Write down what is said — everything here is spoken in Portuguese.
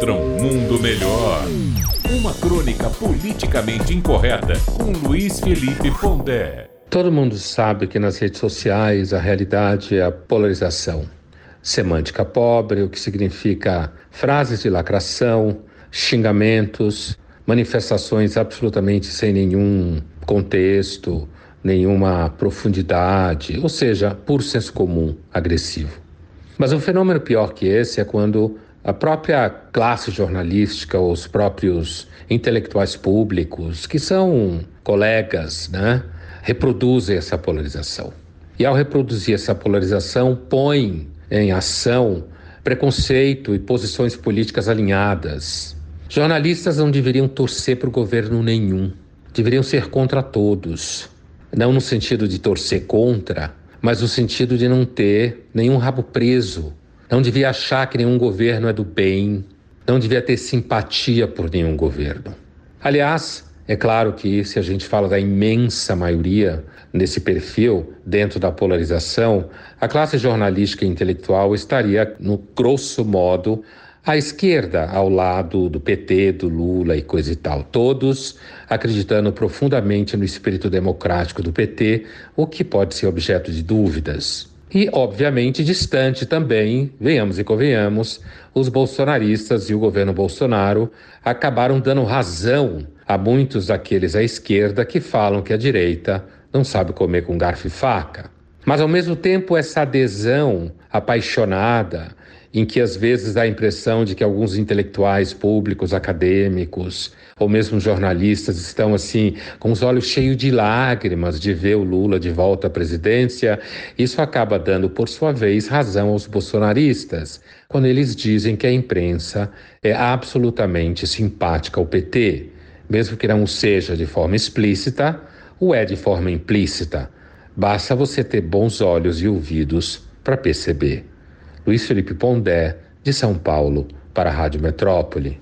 contra um mundo melhor. Uma crônica politicamente incorreta com Luiz Felipe Pondé. Todo mundo sabe que nas redes sociais a realidade é a polarização. Semântica pobre, o que significa frases de lacração, xingamentos, manifestações absolutamente sem nenhum contexto, nenhuma profundidade, ou seja, por senso comum agressivo. Mas um fenômeno pior que esse é quando a própria classe jornalística, os próprios intelectuais públicos, que são colegas, né, reproduzem essa polarização. E ao reproduzir essa polarização, põem em ação preconceito e posições políticas alinhadas. Jornalistas não deveriam torcer para o governo nenhum, deveriam ser contra todos. Não no sentido de torcer contra, mas no sentido de não ter nenhum rabo preso. Não devia achar que nenhum governo é do bem, não devia ter simpatia por nenhum governo. Aliás, é claro que se a gente fala da imensa maioria nesse perfil, dentro da polarização, a classe jornalística e intelectual estaria, no grosso modo, à esquerda, ao lado do PT, do Lula e coisa e tal. Todos acreditando profundamente no espírito democrático do PT, o que pode ser objeto de dúvidas. E, obviamente, distante também, venhamos e convenhamos, os bolsonaristas e o governo Bolsonaro acabaram dando razão a muitos daqueles à esquerda que falam que a direita não sabe comer com garfo e faca. Mas, ao mesmo tempo, essa adesão apaixonada em que às vezes dá a impressão de que alguns intelectuais públicos, acadêmicos ou mesmo jornalistas estão assim com os olhos cheios de lágrimas de ver o Lula de volta à presidência, isso acaba dando por sua vez razão aos bolsonaristas, quando eles dizem que a imprensa é absolutamente simpática ao PT, mesmo que não seja de forma explícita, o é de forma implícita. Basta você ter bons olhos e ouvidos para perceber. Luiz Felipe Pondé, de São Paulo, para a Rádio Metrópole.